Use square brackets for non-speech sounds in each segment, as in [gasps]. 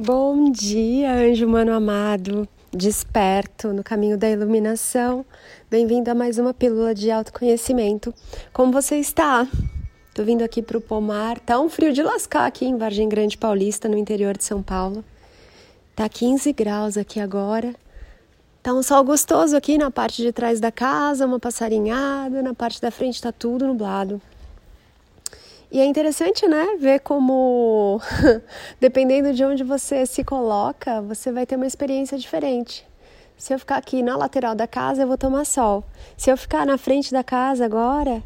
Bom dia, anjo humano amado, desperto no caminho da iluminação. Bem-vindo a mais uma pílula de autoconhecimento. Como você está? Tô vindo aqui pro pomar. Tá um frio de lascar aqui em Vargem Grande Paulista, no interior de São Paulo. Tá 15 graus aqui agora. Tá um sol gostoso aqui na parte de trás da casa, uma passarinhada, na parte da frente tá tudo nublado. E é interessante, né, ver como, [laughs] dependendo de onde você se coloca, você vai ter uma experiência diferente. Se eu ficar aqui na lateral da casa, eu vou tomar sol. Se eu ficar na frente da casa agora,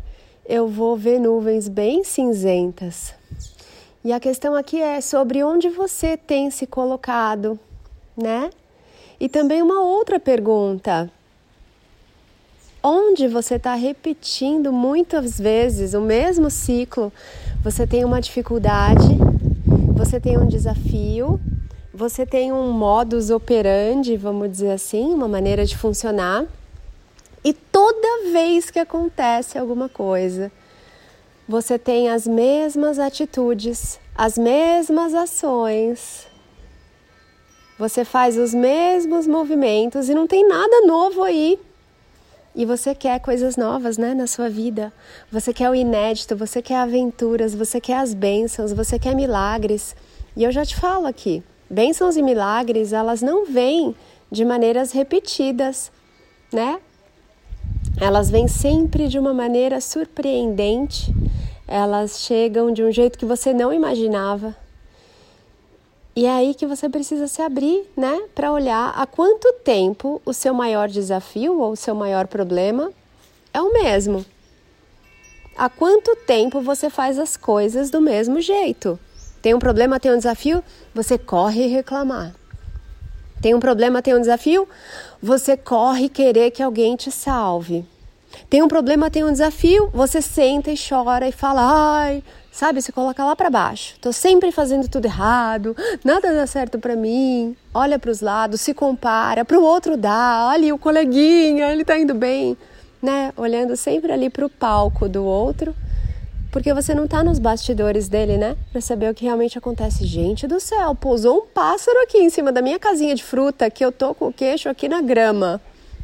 eu vou ver nuvens bem cinzentas. E a questão aqui é sobre onde você tem se colocado, né? E também uma outra pergunta onde você está repetindo muitas vezes o mesmo ciclo, você tem uma dificuldade, você tem um desafio, você tem um modus operandi, vamos dizer assim, uma maneira de funcionar, e toda vez que acontece alguma coisa, você tem as mesmas atitudes, as mesmas ações, você faz os mesmos movimentos e não tem nada novo aí e você quer coisas novas, né, na sua vida. Você quer o inédito, você quer aventuras, você quer as bênçãos, você quer milagres. E eu já te falo aqui, bênçãos e milagres, elas não vêm de maneiras repetidas, né? Elas vêm sempre de uma maneira surpreendente. Elas chegam de um jeito que você não imaginava. E é aí que você precisa se abrir, né, para olhar há quanto tempo o seu maior desafio ou o seu maior problema é o mesmo. Há quanto tempo você faz as coisas do mesmo jeito? Tem um problema, tem um desafio, você corre reclamar. Tem um problema, tem um desafio, você corre querer que alguém te salve. Tem um problema, tem um desafio, você senta e chora e fala: ai, sabe? Se coloca lá para baixo. Tô sempre fazendo tudo errado, nada dá certo para mim. Olha para os lados, se compara, para o outro dá. Olha o coleguinha, ele tá indo bem, né? Olhando sempre ali para o palco do outro, porque você não tá nos bastidores dele, né? Para saber o que realmente acontece. Gente do céu, pousou um pássaro aqui em cima da minha casinha de fruta que eu tô com o queixo aqui na grama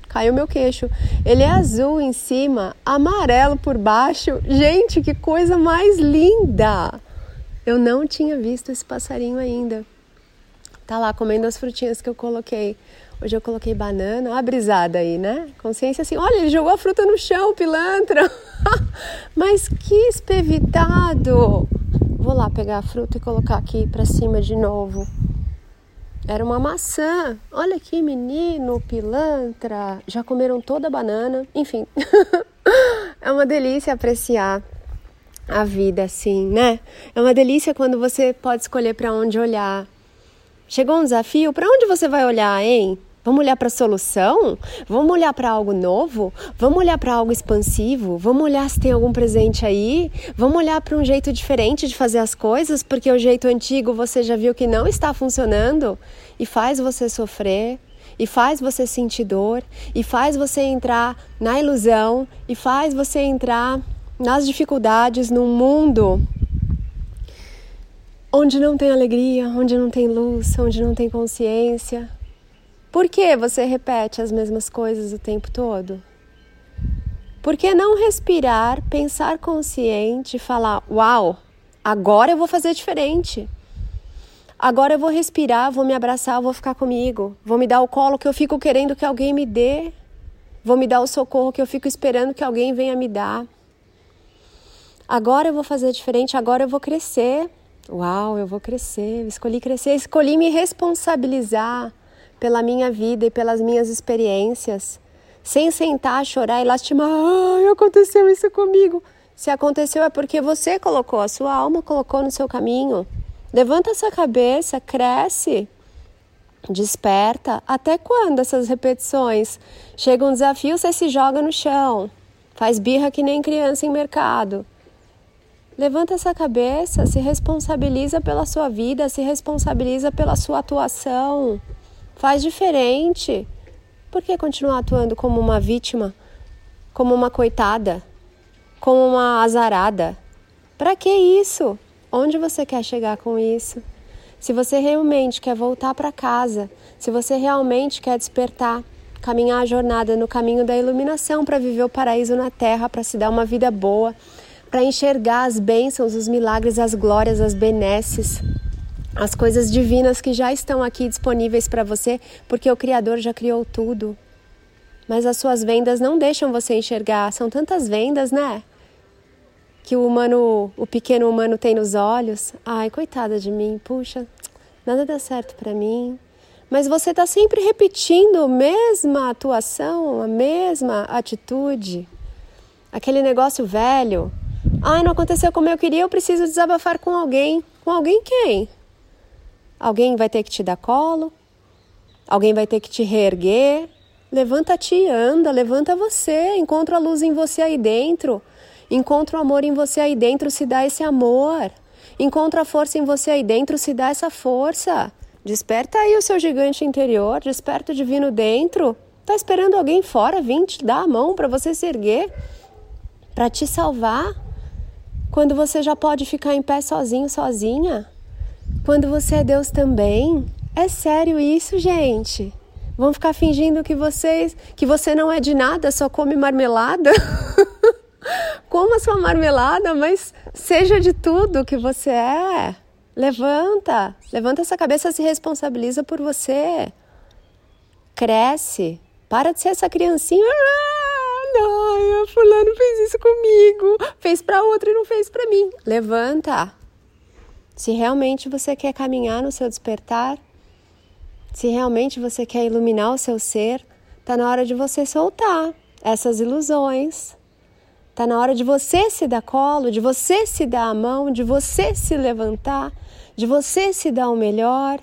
caiu meu queixo. Ele é azul em cima, amarelo por baixo. Gente, que coisa mais linda! Eu não tinha visto esse passarinho ainda. Tá lá comendo as frutinhas que eu coloquei. Hoje eu coloquei banana, olha a brisada aí, né? Consciência assim, olha, ele jogou a fruta no chão, pilantra. [laughs] Mas que espevitado! Vou lá pegar a fruta e colocar aqui para cima de novo. Era uma maçã. Olha aqui, menino, pilantra. Já comeram toda a banana. Enfim, [laughs] é uma delícia apreciar a vida assim, né? É uma delícia quando você pode escolher para onde olhar. Chegou um desafio, para onde você vai olhar, hein? Vamos olhar para a solução? Vamos olhar para algo novo? Vamos olhar para algo expansivo? Vamos olhar se tem algum presente aí? Vamos olhar para um jeito diferente de fazer as coisas, porque o jeito antigo você já viu que não está funcionando e faz você sofrer, e faz você sentir dor, e faz você entrar na ilusão, e faz você entrar nas dificuldades num mundo onde não tem alegria, onde não tem luz, onde não tem consciência, por que você repete as mesmas coisas o tempo todo? Por que não respirar, pensar consciente e falar: Uau, agora eu vou fazer diferente? Agora eu vou respirar, vou me abraçar, vou ficar comigo, vou me dar o colo que eu fico querendo que alguém me dê, vou me dar o socorro que eu fico esperando que alguém venha me dar. Agora eu vou fazer diferente, agora eu vou crescer. Uau, eu vou crescer, escolhi crescer, escolhi me responsabilizar pela minha vida e pelas minhas experiências, sem sentar, chorar e lastimar. Ai, aconteceu isso comigo. Se aconteceu é porque você colocou, a sua alma colocou no seu caminho. Levanta essa cabeça, cresce, desperta. Até quando essas repetições? Chega um desafio, você se joga no chão, faz birra que nem criança em mercado. Levanta essa cabeça, se responsabiliza pela sua vida, se responsabiliza pela sua atuação. Faz diferente. Por que continuar atuando como uma vítima, como uma coitada, como uma azarada? Para que isso? Onde você quer chegar com isso? se você realmente quer voltar para casa, se você realmente quer despertar, caminhar a jornada no caminho da iluminação para viver o paraíso na terra, para se dar uma vida boa, para enxergar as bênçãos, os milagres, as glórias, as benesses, as coisas divinas que já estão aqui disponíveis para você, porque o Criador já criou tudo. Mas as suas vendas não deixam você enxergar, são tantas vendas, né? Que o humano, o pequeno humano tem nos olhos. Ai, coitada de mim, puxa, nada dá certo para mim. Mas você está sempre repetindo a mesma atuação, a mesma atitude, aquele negócio velho Ai, não aconteceu como eu queria, eu preciso desabafar com alguém. Com alguém quem? Alguém vai ter que te dar colo? Alguém vai ter que te reerguer? Levanta-te anda, levanta você, encontra a luz em você aí dentro. Encontra o amor em você aí dentro, se dá esse amor. Encontra a força em você aí dentro, se dá essa força. Desperta aí o seu gigante interior, desperta o divino dentro. Tá esperando alguém fora vir te dar a mão para você se erguer, para te salvar. Quando você já pode ficar em pé sozinho, sozinha? Quando você é Deus também? É sério isso, gente? Vão ficar fingindo que vocês, que você não é de nada, só come marmelada? [laughs] Coma sua marmelada, mas seja de tudo que você é. Levanta, levanta essa cabeça, se responsabiliza por você. Cresce, para de ser essa criancinha. Ai, a fulano fez isso comigo, fez para outra e não fez para mim. Levanta. Se realmente você quer caminhar no seu despertar, se realmente você quer iluminar o seu ser, tá na hora de você soltar essas ilusões. Tá na hora de você se dar colo, de você se dar a mão, de você se levantar, de você se dar o melhor,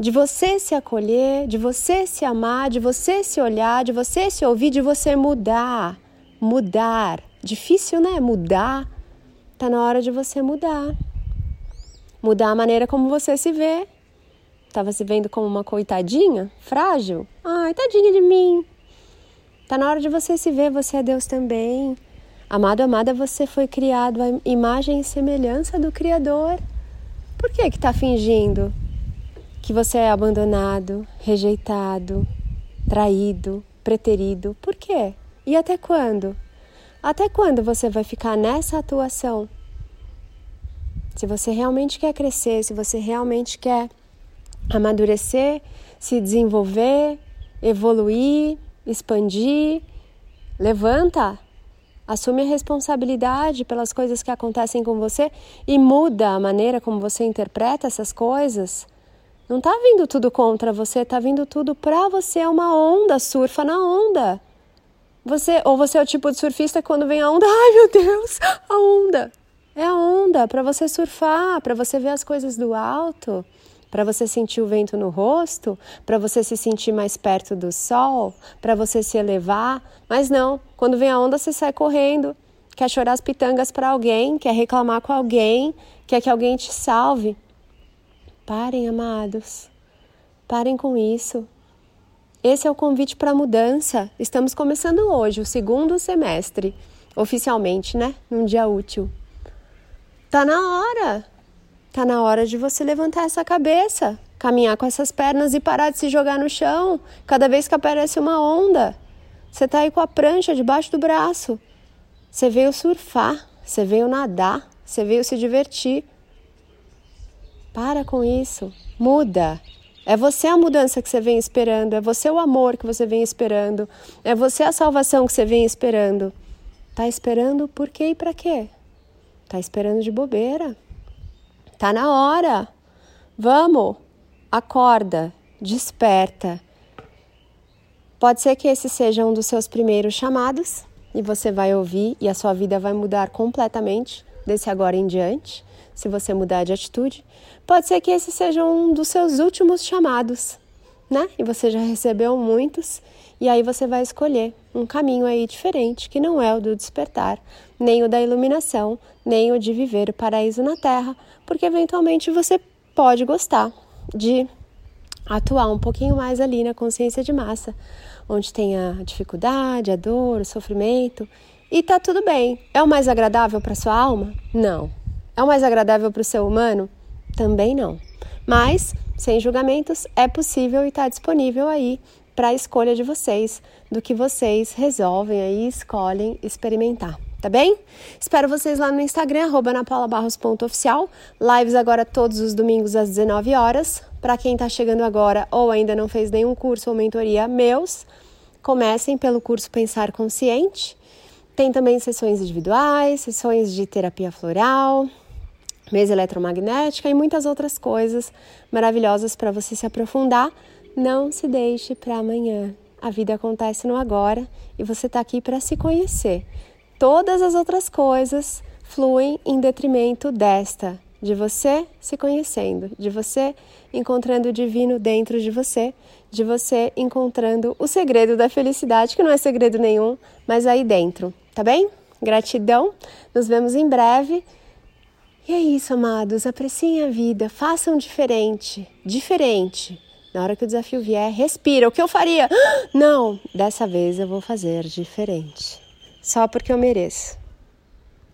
de você se acolher, de você se amar, de você se olhar, de você se ouvir, de você mudar. Mudar. Difícil, né? Mudar. Tá na hora de você mudar. Mudar a maneira como você se vê. Tava se vendo como uma coitadinha, frágil? Ai, tadinha de mim. Tá na hora de você se ver, você é Deus também. Amado, amada, você foi criado à imagem e semelhança do Criador. Por que que tá fingindo? que você é abandonado, rejeitado, traído, preterido. Por quê? E até quando? Até quando você vai ficar nessa atuação? Se você realmente quer crescer, se você realmente quer amadurecer, se desenvolver, evoluir, expandir, levanta, assume a responsabilidade pelas coisas que acontecem com você e muda a maneira como você interpreta essas coisas não tá vindo tudo contra você, tá vindo tudo pra você. É uma onda, surfa na onda. Você, ou você é o tipo de surfista que quando vem a onda, [laughs] ai meu Deus, a onda. É a onda para você surfar, para você ver as coisas do alto, para você sentir o vento no rosto, para você se sentir mais perto do sol, para você se elevar. Mas não, quando vem a onda você sai correndo, quer chorar as pitangas para alguém, quer reclamar com alguém, quer que alguém te salve. Parem, amados. Parem com isso. Esse é o convite para mudança. Estamos começando hoje, o segundo semestre, oficialmente, né? Num dia útil. Tá na hora. Tá na hora de você levantar essa cabeça, caminhar com essas pernas e parar de se jogar no chão cada vez que aparece uma onda. Você tá aí com a prancha debaixo do braço. Você veio surfar, você veio nadar, você veio se divertir. Para com isso. Muda. É você a mudança que você vem esperando, é você o amor que você vem esperando, é você a salvação que você vem esperando. Tá esperando por quê e para quê? Tá esperando de bobeira. Tá na hora. Vamos. Acorda, desperta. Pode ser que esse seja um dos seus primeiros chamados e você vai ouvir e a sua vida vai mudar completamente desse agora em diante se você mudar de atitude, pode ser que esse seja um dos seus últimos chamados, né? E você já recebeu muitos, e aí você vai escolher um caminho aí diferente, que não é o do despertar, nem o da iluminação, nem o de viver o paraíso na terra, porque eventualmente você pode gostar de atuar um pouquinho mais ali na consciência de massa, onde tem a dificuldade, a dor, o sofrimento, e tá tudo bem. É o mais agradável para sua alma? Não. É o mais agradável para o ser humano? Também não. Mas, sem julgamentos, é possível e está disponível aí para a escolha de vocês, do que vocês resolvem aí, escolhem experimentar tá bem? Espero vocês lá no Instagram, napaulabarros.oficial. Lives agora todos os domingos às 19 horas. Para quem está chegando agora ou ainda não fez nenhum curso ou mentoria meus, comecem pelo curso Pensar Consciente. Tem também sessões individuais, sessões de terapia floral, mesa eletromagnética e muitas outras coisas maravilhosas para você se aprofundar. Não se deixe para amanhã. A vida acontece no agora e você está aqui para se conhecer todas as outras coisas fluem em detrimento desta, de você se conhecendo, de você encontrando o divino dentro de você, de você encontrando o segredo da felicidade, que não é segredo nenhum, mas aí dentro, tá bem? Gratidão, nos vemos em breve. E é isso, amados, apreciem a vida, façam diferente, diferente. Na hora que o desafio vier, respira. O que eu faria? [gasps] Não, dessa vez eu vou fazer diferente só porque eu mereço.